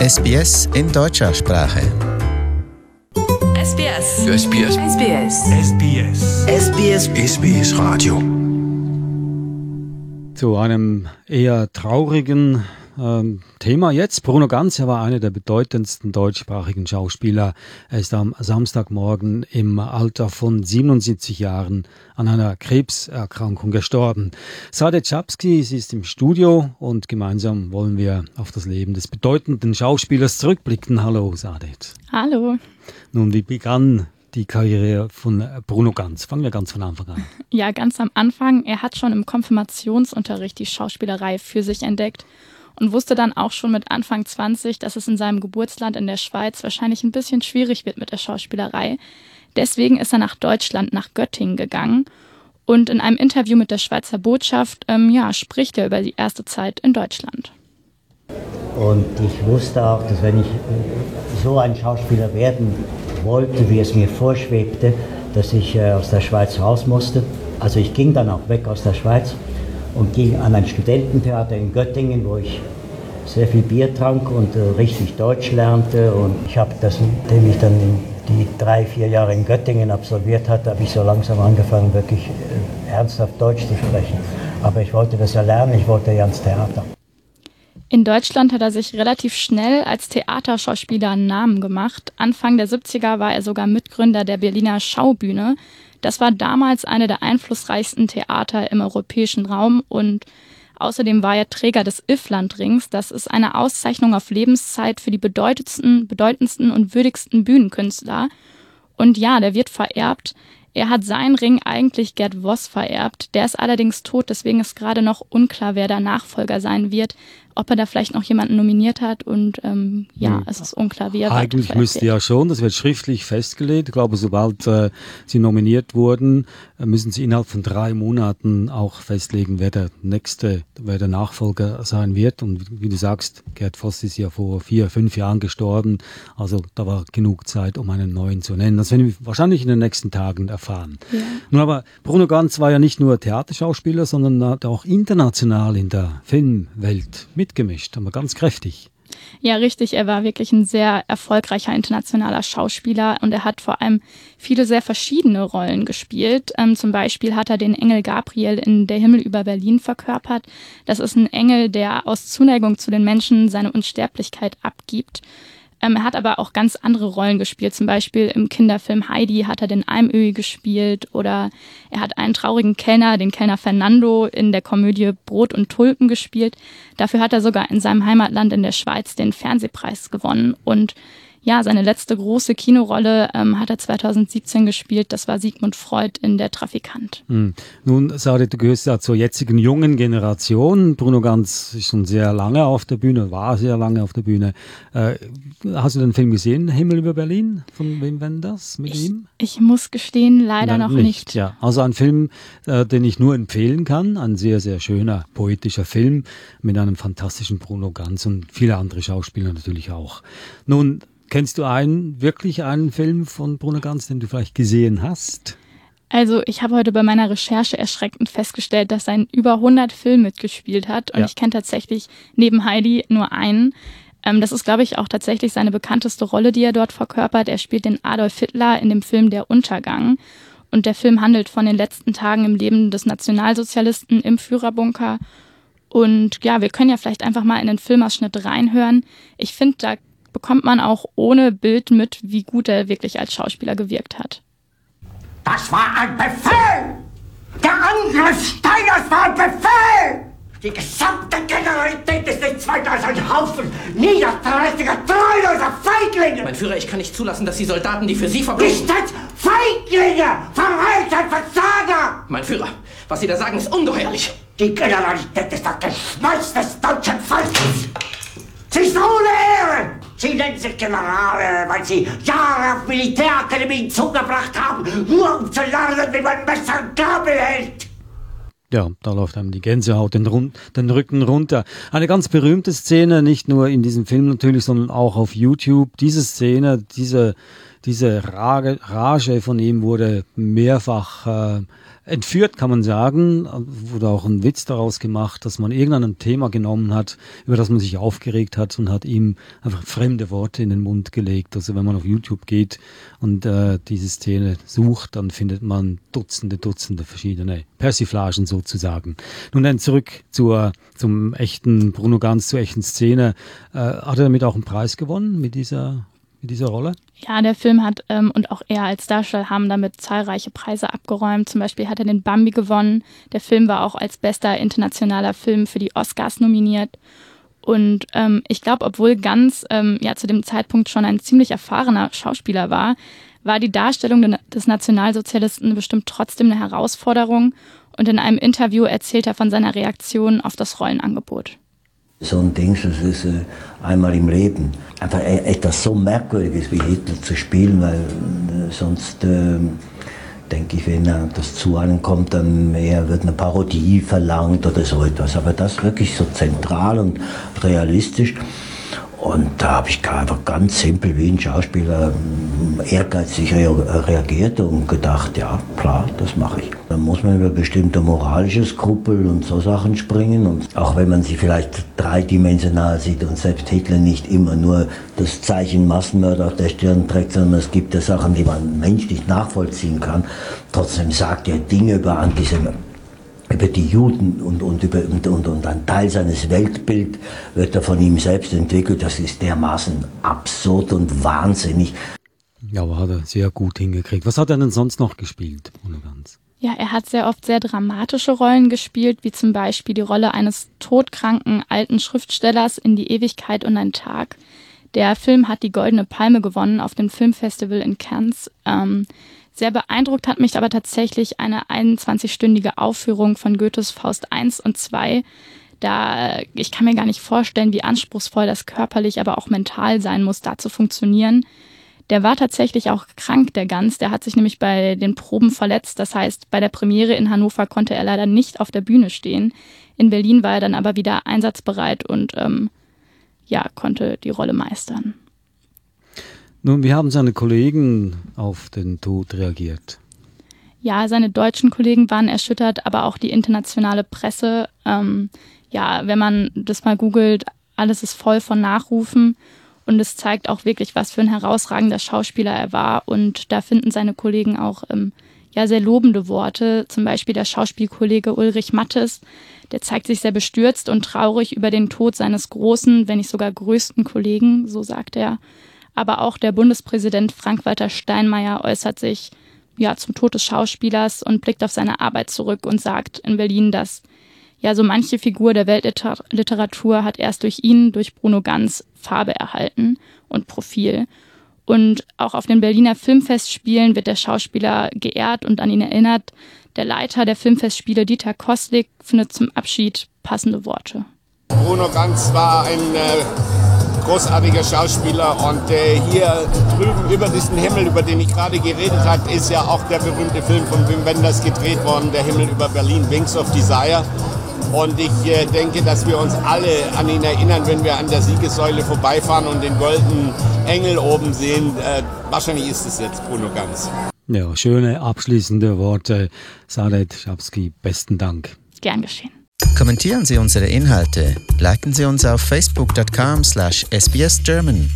SBS in deutscher Sprache. SBS. SBS. SBS. SBS. SBS SBS Radio. Zu einem eher traurigen ähm, Thema jetzt. Bruno Ganz, er war einer der bedeutendsten deutschsprachigen Schauspieler. Er ist am Samstagmorgen im Alter von 77 Jahren an einer Krebserkrankung gestorben. Sade Czapski, sie ist im Studio und gemeinsam wollen wir auf das Leben des bedeutenden Schauspielers zurückblicken. Hallo Sadet. Hallo. Nun, wie begann die Karriere von Bruno Ganz? Fangen wir ganz von Anfang an. Ja, ganz am Anfang. Er hat schon im Konfirmationsunterricht die Schauspielerei für sich entdeckt und wusste dann auch schon mit Anfang 20, dass es in seinem Geburtsland in der Schweiz wahrscheinlich ein bisschen schwierig wird mit der Schauspielerei. Deswegen ist er nach Deutschland, nach Göttingen gegangen. Und in einem Interview mit der Schweizer Botschaft ähm, ja, spricht er über die erste Zeit in Deutschland. Und ich wusste auch, dass wenn ich so ein Schauspieler werden wollte, wie es mir vorschwebte, dass ich äh, aus der Schweiz raus musste. Also ich ging dann auch weg aus der Schweiz und ging an ein Studententheater in Göttingen, wo ich sehr viel Bier trank und äh, richtig Deutsch lernte. Und ich habe das, nachdem ich dann die drei, vier Jahre in Göttingen absolviert hatte, habe ich so langsam angefangen, wirklich äh, ernsthaft Deutsch zu sprechen. Aber ich wollte das ja lernen, ich wollte ja ans Theater. In Deutschland hat er sich relativ schnell als Theaterschauspieler einen Namen gemacht. Anfang der 70er war er sogar Mitgründer der Berliner Schaubühne. Das war damals eine der einflussreichsten Theater im europäischen Raum und außerdem war er Träger des IFLand-Rings. Das ist eine Auszeichnung auf Lebenszeit für die bedeutendsten, bedeutendsten und würdigsten Bühnenkünstler. Und ja, der wird vererbt. Er hat seinen Ring eigentlich Gerd Voss vererbt. Der ist allerdings tot, deswegen ist gerade noch unklar, wer der Nachfolger sein wird ob er da vielleicht noch jemanden nominiert hat und ähm, ja, hm. es ist unklar, wie er Eigentlich müsste ja schon, das wird schriftlich festgelegt. Ich glaube, sobald äh, sie nominiert wurden, äh, müssen sie innerhalb von drei Monaten auch festlegen, wer der nächste, wer der Nachfolger sein wird. Und wie du sagst, Gerd Voss ist ja vor vier, fünf Jahren gestorben. Also da war genug Zeit, um einen neuen zu nennen. Das werden wir wahrscheinlich in den nächsten Tagen erfahren. Ja. Nun aber, Bruno Ganz war ja nicht nur Theaterschauspieler, sondern auch international in der Filmwelt mitgemischt, aber ganz kräftig. Ja, richtig. Er war wirklich ein sehr erfolgreicher internationaler Schauspieler und er hat vor allem viele sehr verschiedene Rollen gespielt. Ähm, zum Beispiel hat er den Engel Gabriel in Der Himmel über Berlin verkörpert. Das ist ein Engel, der aus Zuneigung zu den Menschen seine Unsterblichkeit abgibt. Ähm, er hat aber auch ganz andere Rollen gespielt. Zum Beispiel im Kinderfilm Heidi hat er den Almöhi gespielt oder er hat einen traurigen Kellner, den Kellner Fernando, in der Komödie Brot und Tulpen gespielt. Dafür hat er sogar in seinem Heimatland in der Schweiz den Fernsehpreis gewonnen und ja, seine letzte große Kinorolle ähm, hat er 2017 gespielt. Das war Sigmund Freud in Der Trafikant. Hm. Nun, Sade, du gehörst ja zur jetzigen jungen Generation. Bruno Ganz ist schon sehr lange auf der Bühne, war sehr lange auf der Bühne. Äh, hast du den Film gesehen, Himmel über Berlin? Von wem wenn das? Mit ich, ihm? Ich muss gestehen, leider Nein, noch nicht. nicht. Ja, also ein Film, äh, den ich nur empfehlen kann. Ein sehr, sehr schöner, poetischer Film mit einem fantastischen Bruno Ganz und viele andere Schauspieler natürlich auch. Nun, Kennst du einen, wirklich einen Film von Bruno Ganz, den du vielleicht gesehen hast? Also ich habe heute bei meiner Recherche erschreckend festgestellt, dass er in über 100 Filmen mitgespielt hat und ja. ich kenne tatsächlich neben Heidi nur einen. Ähm, das ist, glaube ich, auch tatsächlich seine bekannteste Rolle, die er dort verkörpert. Er spielt den Adolf Hitler in dem Film Der Untergang. Und der Film handelt von den letzten Tagen im Leben des Nationalsozialisten im Führerbunker. Und ja, wir können ja vielleicht einfach mal in den Filmausschnitt reinhören. Ich finde, da bekommt man auch ohne Bild mit, wie gut er wirklich als Schauspieler gewirkt hat. Das war ein Befehl! Der Angriff Steiners war ein Befehl! Die gesamte Generalität ist nichts weiter als ein Haufen niederträchtiger, treuloser Feiglinge! Mein Führer, ich kann nicht zulassen, dass die Soldaten, die für Sie verbringen... Nicht als Feiglinge! Verreiter, Versager! Mein Führer, was Sie da sagen, ist ungeheuerlich! Die Generalität ist das Geschmeiß des deutschen Volkes! Sie ist ohne Ehre! Sie nennen sich Generale, weil Sie Jahre auf Militärakademien zugebracht haben, nur um zu lernen, wie man Messer Gabel hält. Ja, da läuft einem die Gänsehaut den, Rund, den Rücken runter. Eine ganz berühmte Szene, nicht nur in diesem Film natürlich, sondern auch auf YouTube. Diese Szene, diese diese Rage, von ihm wurde mehrfach äh, entführt, kann man sagen. Wurde auch ein Witz daraus gemacht, dass man irgendein Thema genommen hat, über das man sich aufgeregt hat und hat ihm einfach fremde Worte in den Mund gelegt. Also wenn man auf YouTube geht und äh, diese Szene sucht, dann findet man Dutzende, Dutzende verschiedene Persiflagen sozusagen. Nun dann zurück zur, zum echten Bruno Ganz, zur echten Szene. Äh, hat er damit auch einen Preis gewonnen mit dieser mit dieser Rolle? Ja, der Film hat ähm, und auch er als Darsteller haben damit zahlreiche Preise abgeräumt. Zum Beispiel hat er den Bambi gewonnen. Der Film war auch als bester internationaler Film für die Oscars nominiert. Und ähm, ich glaube, obwohl Ganz ähm, ja zu dem Zeitpunkt schon ein ziemlich erfahrener Schauspieler war, war die Darstellung des Nationalsozialisten bestimmt trotzdem eine Herausforderung. Und in einem Interview erzählt er von seiner Reaktion auf das Rollenangebot so ein Ding, das ist äh, einmal im Leben. Einfach e-, etwas so Merkwürdiges wie Hitler zu spielen, weil äh, sonst äh, denke ich, wenn das zu einem kommt, dann eher wird eine Parodie verlangt oder so etwas. Aber das wirklich so zentral und realistisch. Und da habe ich einfach ganz simpel wie ein Schauspieler ähm, ehrgeizig reagiert und gedacht, ja klar, das mache ich. Dann muss man über bestimmte moralische Skrupel und so Sachen springen. Und auch wenn man sie vielleicht dreidimensional sieht und selbst Hitler nicht immer nur das Zeichen Massenmörder auf der Stirn trägt, sondern es gibt ja Sachen, die man menschlich nachvollziehen kann. Trotzdem sagt er Dinge über Antisemitismus über die Juden und, und, über, und, und, und ein Teil seines Weltbild wird er von ihm selbst entwickelt. Das ist dermaßen absurd und wahnsinnig. Ja, aber hat er sehr gut hingekriegt. Was hat er denn sonst noch gespielt, Bruno Ganz? Ja, er hat sehr oft sehr dramatische Rollen gespielt, wie zum Beispiel die Rolle eines todkranken alten Schriftstellers in die Ewigkeit und ein Tag. Der Film hat die Goldene Palme gewonnen auf dem Filmfestival in Cannes. Ähm, sehr beeindruckt hat mich aber tatsächlich eine 21-stündige Aufführung von Goethes Faust I und II. Da, ich kann mir gar nicht vorstellen, wie anspruchsvoll das körperlich, aber auch mental sein muss, da zu funktionieren. Der war tatsächlich auch krank, der Gans. Der hat sich nämlich bei den Proben verletzt. Das heißt, bei der Premiere in Hannover konnte er leider nicht auf der Bühne stehen. In Berlin war er dann aber wieder einsatzbereit und ähm, ja, konnte die Rolle meistern. Nun, wie haben seine Kollegen auf den Tod reagiert? Ja, seine deutschen Kollegen waren erschüttert, aber auch die internationale Presse. Ähm, ja, wenn man das mal googelt, alles ist voll von Nachrufen und es zeigt auch wirklich, was für ein herausragender Schauspieler er war. Und da finden seine Kollegen auch ähm, ja sehr lobende Worte. Zum Beispiel der Schauspielkollege Ulrich Mattes, der zeigt sich sehr bestürzt und traurig über den Tod seines großen, wenn nicht sogar größten Kollegen, so sagt er. Aber auch der Bundespräsident Frank-Walter Steinmeier äußert sich ja zum Tod des Schauspielers und blickt auf seine Arbeit zurück und sagt in Berlin, dass ja so manche Figur der Weltliteratur hat erst durch ihn, durch Bruno Ganz, Farbe erhalten und Profil. Und auch auf den Berliner Filmfestspielen wird der Schauspieler geehrt und an ihn erinnert. Der Leiter der Filmfestspiele, Dieter Kostlik, findet zum Abschied passende Worte. Bruno Ganz war ein äh, großartiger Schauspieler und äh, hier drüben über diesen Himmel, über den ich gerade geredet habe, ist ja auch der berühmte Film von Wim Wenders gedreht worden, Der Himmel über Berlin, Wings of Desire. Und ich äh, denke, dass wir uns alle an ihn erinnern, wenn wir an der Siegessäule vorbeifahren und den goldenen Engel oben sehen. Äh, wahrscheinlich ist es jetzt Bruno Ganz. Ja, schöne abschließende Worte. Sadet Schabski, besten Dank. Gern geschehen. Kommentieren Sie unsere Inhalte, liken Sie uns auf facebook.com slash sbsgerman